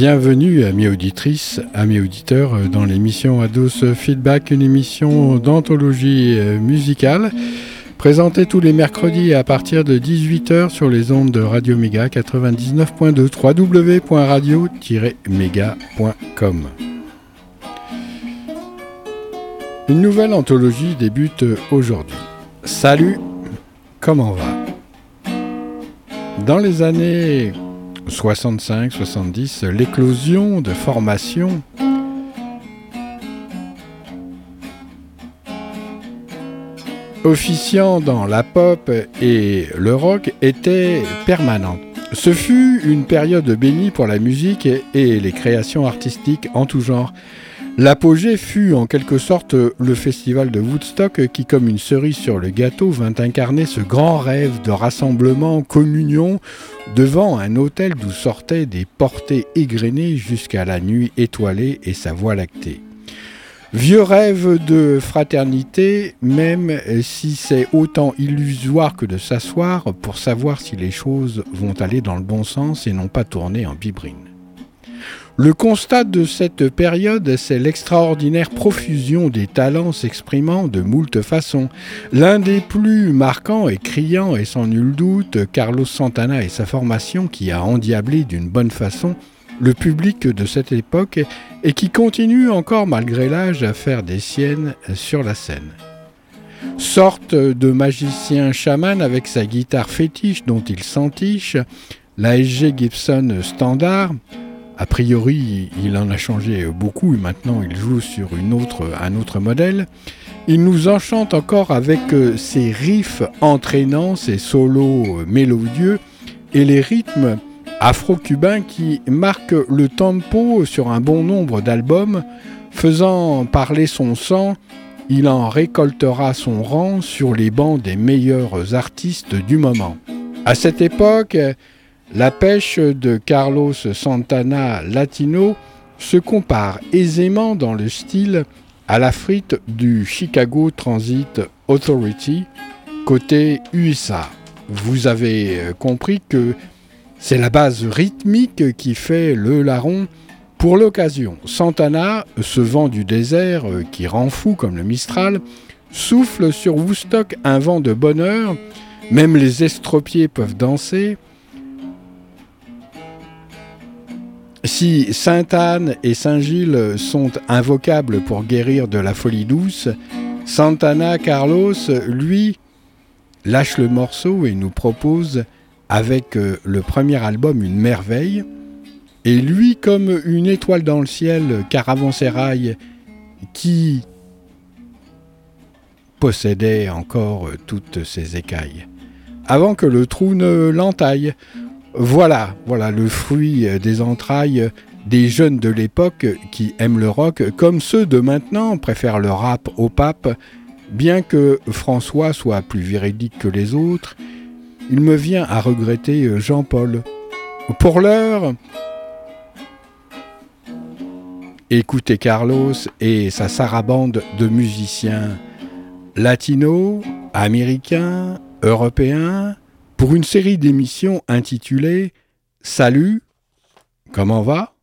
Bienvenue, amis auditrices, amis auditeurs, dans l'émission Ados Feedback, une émission d'anthologie euh, musicale, présentée tous les mercredis à partir de 18h sur les ondes de Radio Méga 99.2 www.radio-méga.com. Une nouvelle anthologie débute aujourd'hui. Salut, comment va? Dans les années 65-70, l'éclosion de formations officiant dans la pop et le rock était permanente. Ce fut une période bénie pour la musique et les créations artistiques en tout genre. L'apogée fut en quelque sorte le festival de Woodstock qui, comme une cerise sur le gâteau, vint incarner ce grand rêve de rassemblement, communion, devant un hôtel d'où sortaient des portées égrenées jusqu'à la nuit étoilée et sa voie lactée. Vieux rêve de fraternité, même si c'est autant illusoire que de s'asseoir pour savoir si les choses vont aller dans le bon sens et non pas tourner en bibrine. Le constat de cette période, c'est l'extraordinaire profusion des talents s'exprimant de moult façons. L'un des plus marquants et criants est sans nul doute Carlos Santana et sa formation qui a endiablé d'une bonne façon le public de cette époque et qui continue encore malgré l'âge à faire des siennes sur la scène. Sorte de magicien chaman avec sa guitare fétiche dont il s'entiche, la SG Gibson standard, a priori, il en a changé beaucoup et maintenant il joue sur une autre, un autre modèle. Il nous enchante encore avec euh, ses riffs entraînants, ses solos mélodieux et les rythmes afro-cubains qui marquent le tempo sur un bon nombre d'albums, faisant parler son sang. Il en récoltera son rang sur les bancs des meilleurs artistes du moment. À cette époque, la pêche de Carlos Santana Latino se compare aisément dans le style à la frite du Chicago Transit Authority côté USA. Vous avez euh, compris que c'est la base rythmique qui fait le larron pour l'occasion. Santana, ce vent du désert euh, qui rend fou comme le Mistral, souffle sur Woodstock un vent de bonheur, même les estropiés peuvent danser, Si Sainte-Anne et Saint-Gilles sont invocables pour guérir de la folie douce, Santana Carlos, lui, lâche le morceau et nous propose, avec euh, le premier album, une merveille. Et lui, comme une étoile dans le ciel, caravansérail, qui possédait encore euh, toutes ses écailles. Avant que le trou ne l'entaille, voilà, voilà le fruit euh, des entrailles des jeunes de l'époque qui aiment le rock, comme ceux de maintenant préfèrent le rap au pape, bien que François soit plus véridique que les autres, il me vient à regretter euh, Jean-Paul. Pour l'heure, écoutez Carlos et sa sarabande de musiciens latinos, américains, européens, pour une série d'émissions intitulée Salut, comment va?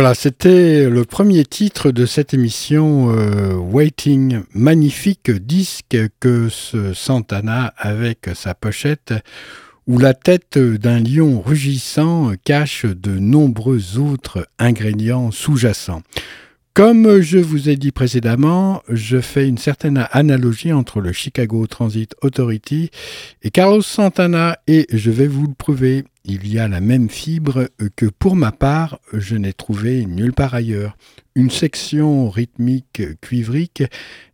Voilà, c'était le premier titre de cette émission euh, Waiting, magnifique disque que ce Santana avec sa pochette où la tête d'un lion rugissant cache de nombreux autres ingrédients sous-jacents. Comme je vous ai dit précédemment, je fais une certaine analogie entre le Chicago Transit Authority et Carlos Santana et je vais vous le prouver. Il y a la même fibre que pour ma part, je n'ai trouvé nulle part ailleurs. Une section rythmique cuivrique,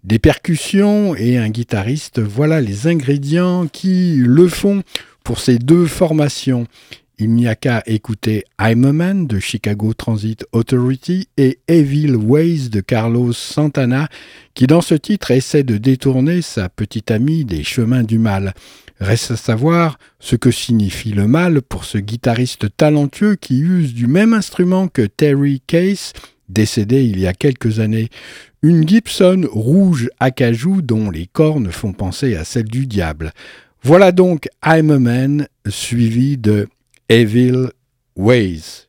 des percussions et un guitariste, voilà les ingrédients qui le font pour ces deux formations. Il n'y a qu'à écouter I'm a Man de Chicago Transit Authority et Evil Ways de Carlos Santana, qui dans ce titre essaie de détourner sa petite amie des chemins du mal. Reste à savoir ce que signifie le mal pour ce guitariste talentueux qui use du même instrument que Terry Case, décédé il y a quelques années. Une Gibson rouge acajou dont les cornes font penser à celles du diable. Voilà donc I'm a Man, suivi de Evil Ways.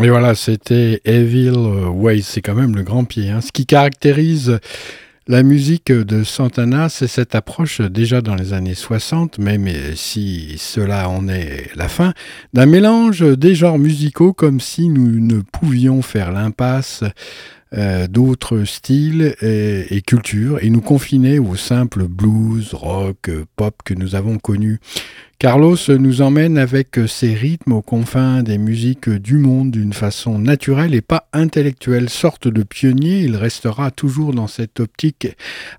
Et voilà, c'était Evil Ways, c'est quand même le grand pied. Hein. Ce qui caractérise la musique de Santana, c'est cette approche déjà dans les années 60, même si cela en est la fin, d'un mélange des genres musicaux comme si nous ne pouvions faire l'impasse euh, d'autres styles et, cultures et nous confiner au simple blues, rock, pop que nous avons connu. Carlos nous emmène avec ses rythmes aux confins des musiques du monde d'une façon naturelle et pas intellectuelle. Sorte de pionnier, il restera toujours dans cette optique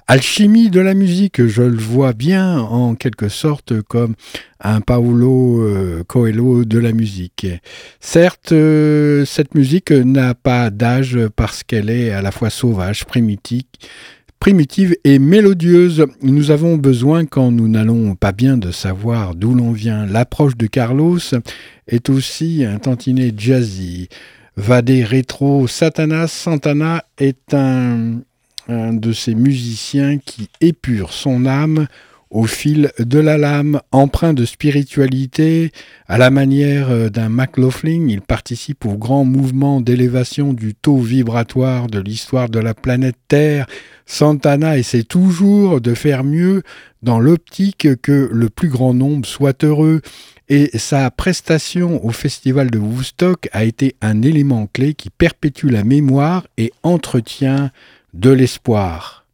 alchimie de la musique. Je le vois bien en quelque sorte comme un Paolo euh, Coelho de la musique. Certes, euh, cette musique n'a pas d'âge parce qu'elle est à la fois sauvage, primitive, primitive et mélodieuse. Nous avons besoin, quand nous n'allons pas bien, de savoir d'où l'on vient. L'approche de Carlos est aussi un tantinet jazzy. Vadé rétro, Satanas Santana est un, un de ces musiciens qui épure son âme au fil de la lame, empreint de spiritualité, à la manière euh, d'un McLaughlin, il participe au grand mouvement d'élévation du taux vibratoire de l'histoire de la planète Terre. Santana essaie toujours de faire mieux dans l'optique que le plus grand nombre soit heureux, et sa prestation au festival de Woodstock a été un élément clé qui perpétue la mémoire et entretient de l'espoir.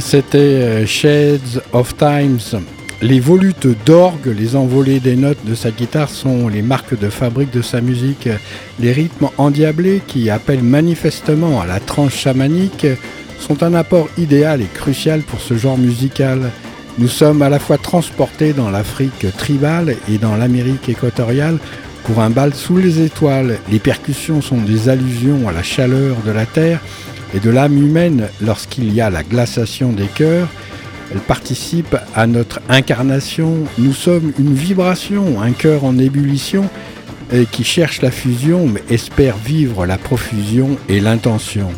C'était euh, Shades of Times. Les volutes d'orgue, les envolées des notes de sa guitare sont les marques de fabrique de sa musique. Les rythmes endiablés qui appellent manifestement à la tranche chamanique sont un apport idéal et crucial pour ce genre musical. Nous sommes à la fois transportés dans l'Afrique tribale et dans l'Amérique équatoriale pour un bal sous les étoiles. Les percussions sont des allusions à la chaleur de la terre et de l'âme humaine lorsqu'il y a la glaciation des cœurs. Elles participent à notre incarnation. Nous sommes une vibration, un cœur en ébullition qui cherche la fusion mais espère vivre la profusion et l'intention.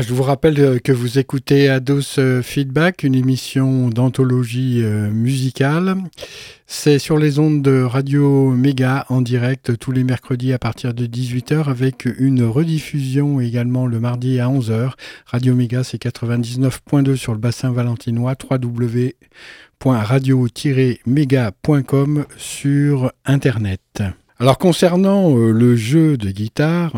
Je vous rappelle euh, que vous écoutez Ados euh, Feedback, une émission d'anthologie euh, musicale. C'est sur les ondes de Radio Méga en direct tous les mercredis à partir de 18h avec une rediffusion également le mardi à 11h. Radio Méga c'est 99.2 sur le bassin valentinois, www.radio-méga.com sur Internet. Alors concernant le jeu de guitare,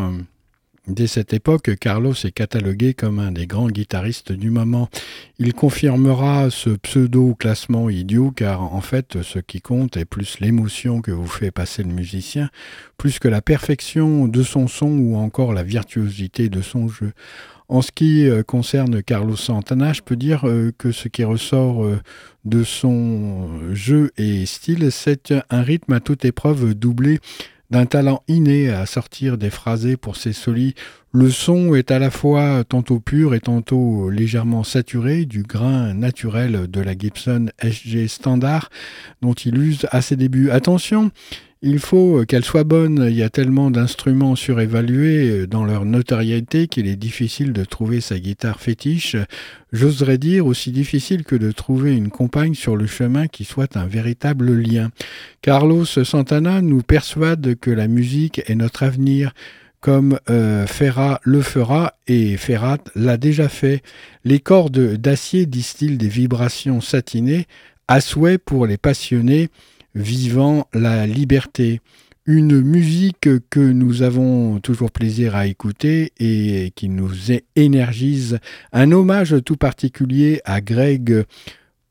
Dès cette époque, Carlos est catalogué comme un des grands guitaristes du moment. Il confirmera ce pseudo-classement idiot car en fait ce qui compte est plus l'émotion que vous fait passer le musicien, plus que la perfection de son son ou encore la virtuosité de son jeu. En ce qui euh, concerne Carlos Santana, je peux dire euh, que ce qui ressort euh, de son jeu et style, c'est un rythme à toute épreuve doublé d'un talent inné à sortir des phrasés pour ses solis. Le son est à la fois tantôt pur et tantôt légèrement saturé du grain naturel de la Gibson SG Standard dont il use à ses débuts. Attention, il faut qu'elle soit bonne, il y a tellement d'instruments surévalués dans leur notoriété qu'il est difficile de trouver sa guitare fétiche, j'oserais dire aussi difficile que de trouver une compagne sur le chemin qui soit un véritable lien. Carlos Santana nous persuade que la musique est notre avenir, comme euh, Ferrat le fera et Ferrat l'a déjà fait. Les cordes d'acier distillent des vibrations satinées, à souhait pour les passionnés, vivant la liberté. Une musique que nous avons toujours plaisir à écouter et qui nous énergise. Un hommage tout particulier à Greg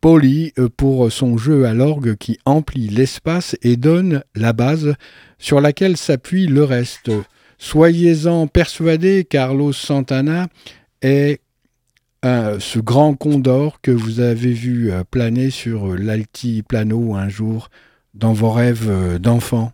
Polly pour son jeu à l'orgue qui emplit l'espace et donne la base sur laquelle s'appuie le reste. Soyez-en persuadés, Carlos Santana est ce grand condor que vous avez vu planer sur l'altiplano un jour dans vos rêves euh, d'enfant?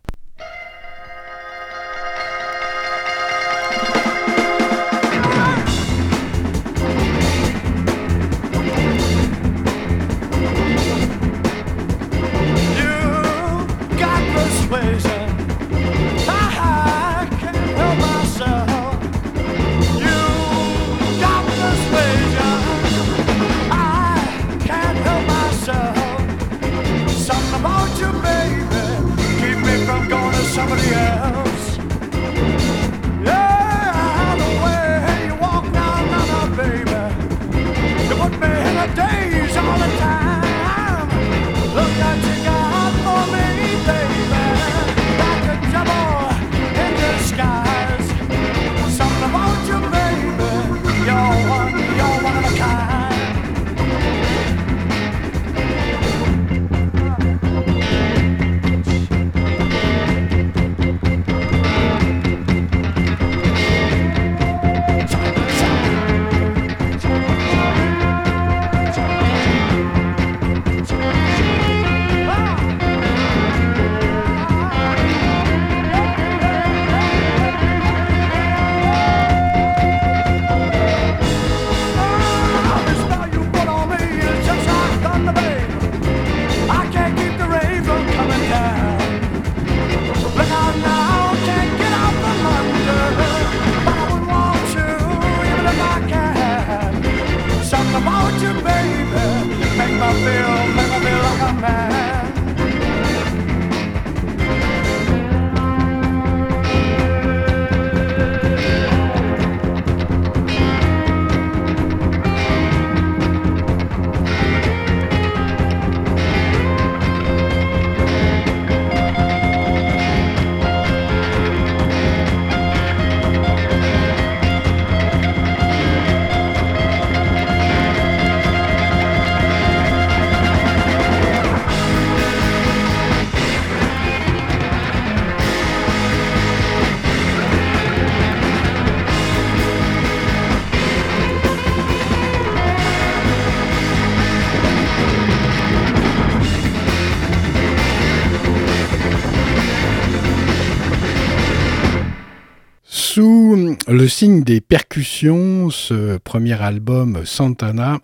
Le signe des percussions, ce premier album Santana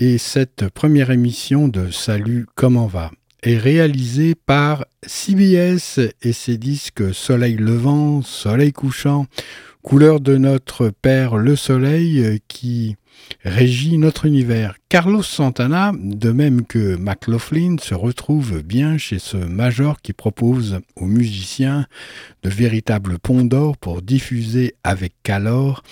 et cette première émission de Salut, comment va est réalisé par CBS et ses disques Soleil levant, Soleil couchant, couleur de notre Père le Soleil qui régit notre univers. Carlos Santana, de même que McLaughlin, se retrouve bien chez ce major qui propose aux musiciens de véritables ponts d'or pour diffuser avec calor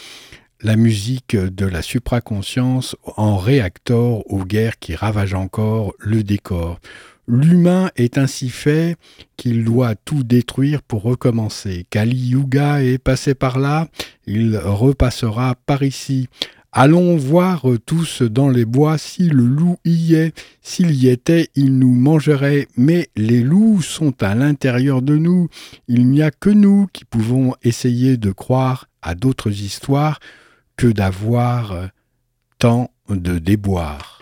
la musique de la supraconscience en réacteur aux guerres qui ravagent encore le décor. L'humain est ainsi fait qu'il doit tout détruire pour recommencer. Kali Yuga est passé par là, il repassera par ici. Allons voir tous dans les bois si le loup y est. S'il y était, il nous mangerait. Mais les loups sont à l'intérieur de nous. Il n'y a que nous qui pouvons essayer de croire à d'autres histoires que d'avoir tant de déboires.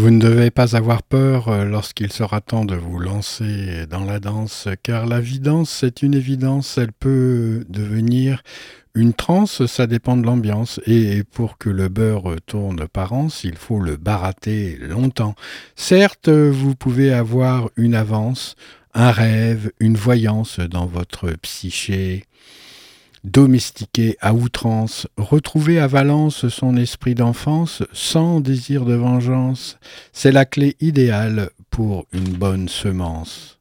Vous ne devez pas avoir peur euh, lorsqu'il sera temps de vous lancer dans la danse, car la vidance, c'est une évidence, elle peut devenir une transe, ça dépend de l'ambiance, et pour que le beurre tourne par anse, il faut le barater longtemps. Certes, vous pouvez avoir une avance, un rêve, une voyance dans votre psyché, domestiqué à outrance, retrouver à Valence son esprit d'enfance sans désir de vengeance, c'est la clé idéale pour une bonne semence.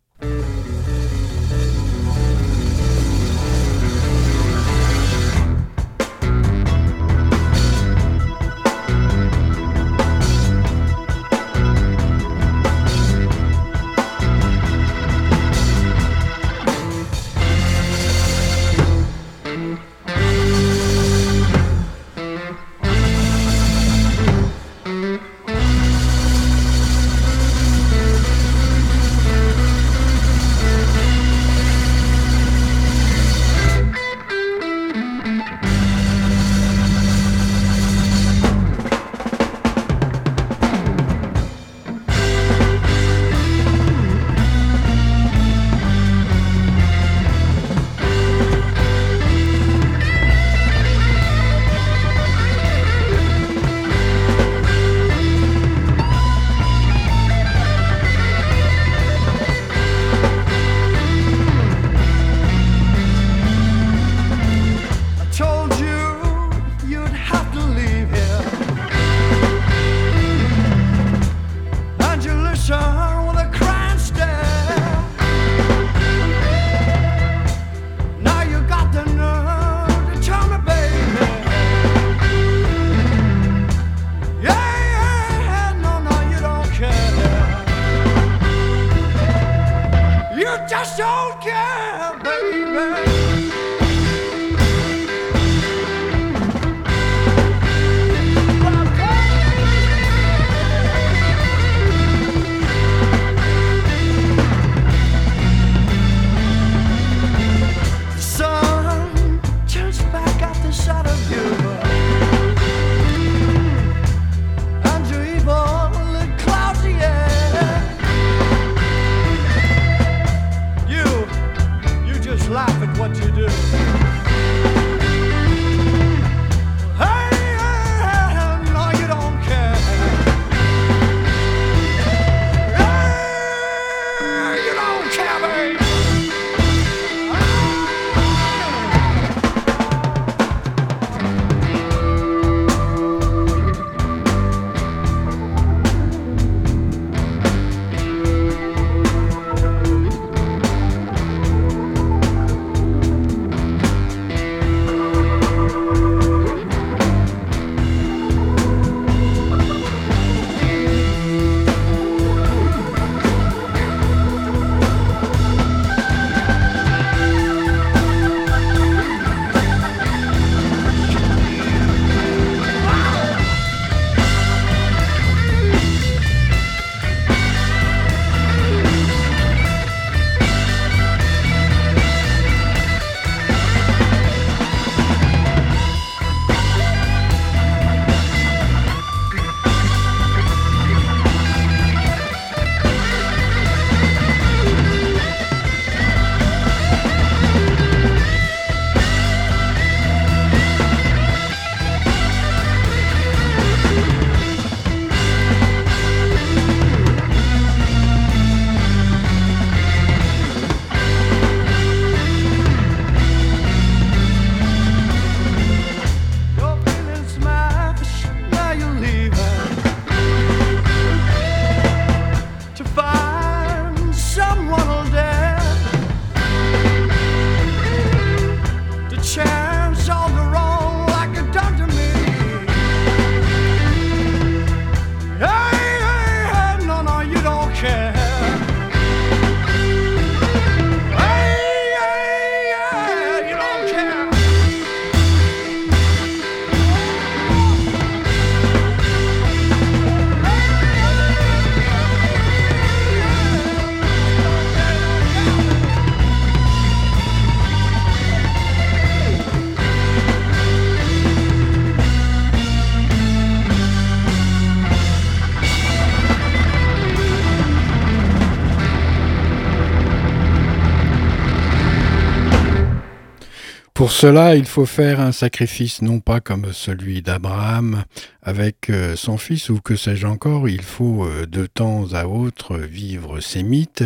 Pour cela, il faut faire un sacrifice non pas comme celui d'Abraham avec euh, son fils ou que sais-je encore, il faut euh, de temps à autre vivre ces mythes,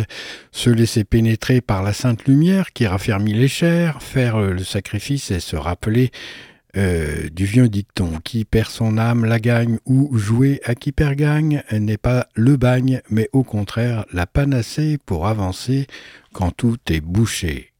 se laisser pénétrer par la sainte lumière qui raffermit les chairs, faire euh, le sacrifice et se rappeler du vieux dicton qui perd son âme la gagne ou jouer à qui perd gagne n'est pas le bagne mais au contraire la panacée pour avancer quand tout est bouché.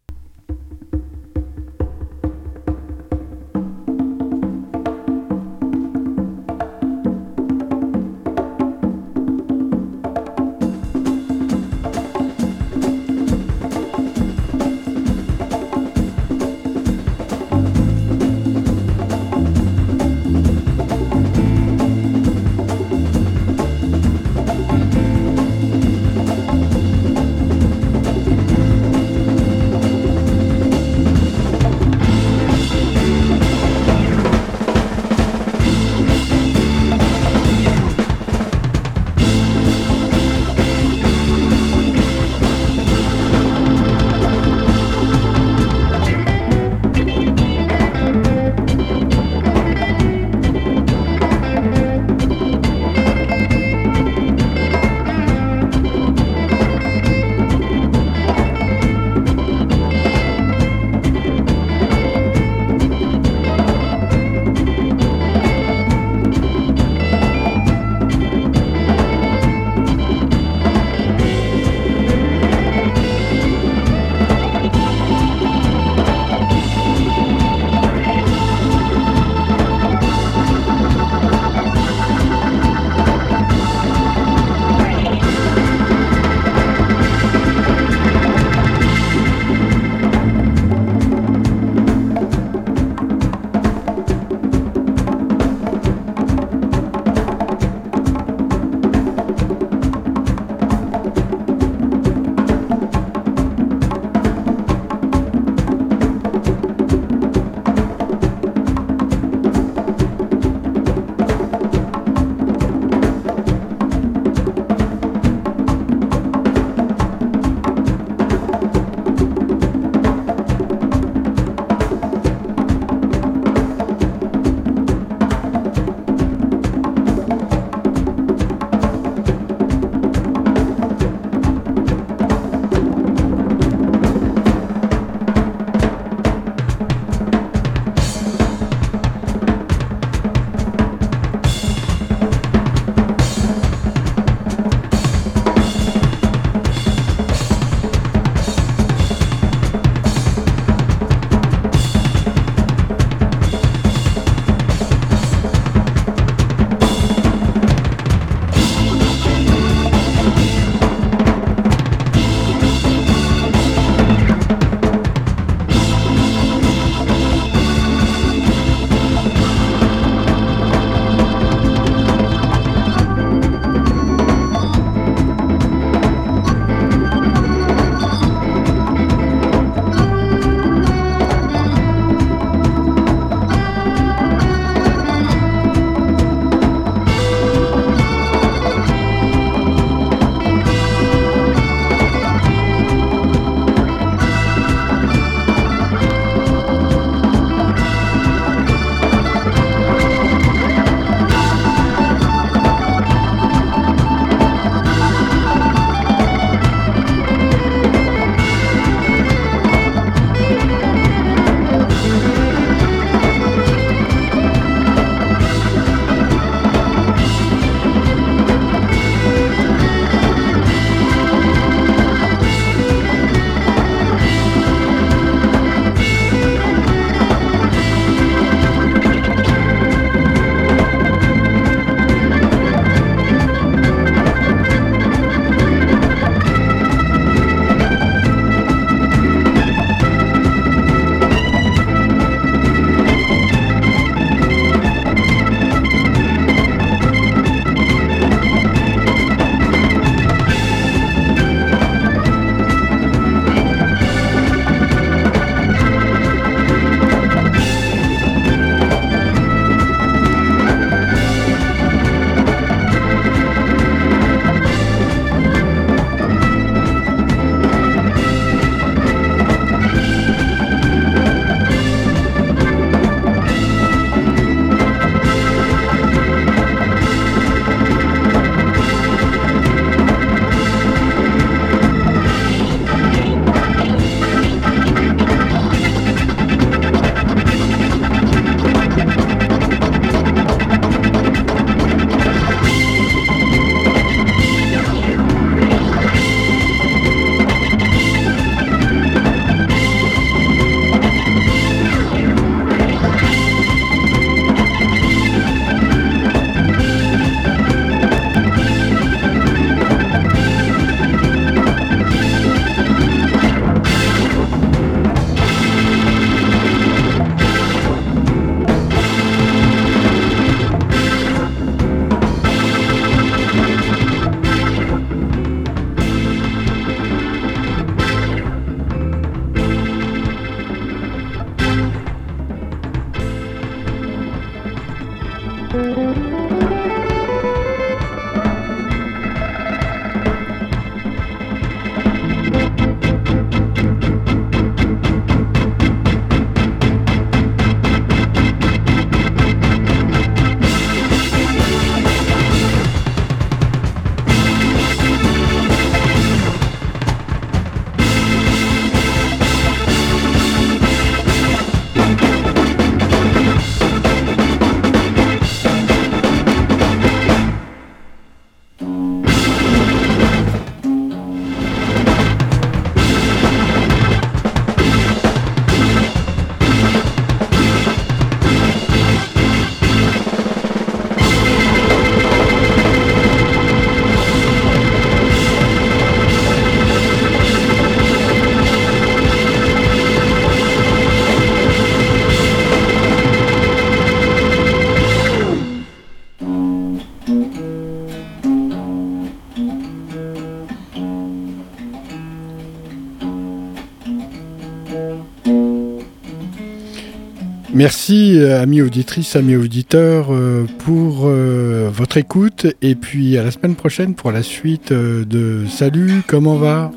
Merci, amis auditrices, amis auditeurs, pour votre écoute. Et puis à la semaine prochaine pour la suite de Salut, comment va?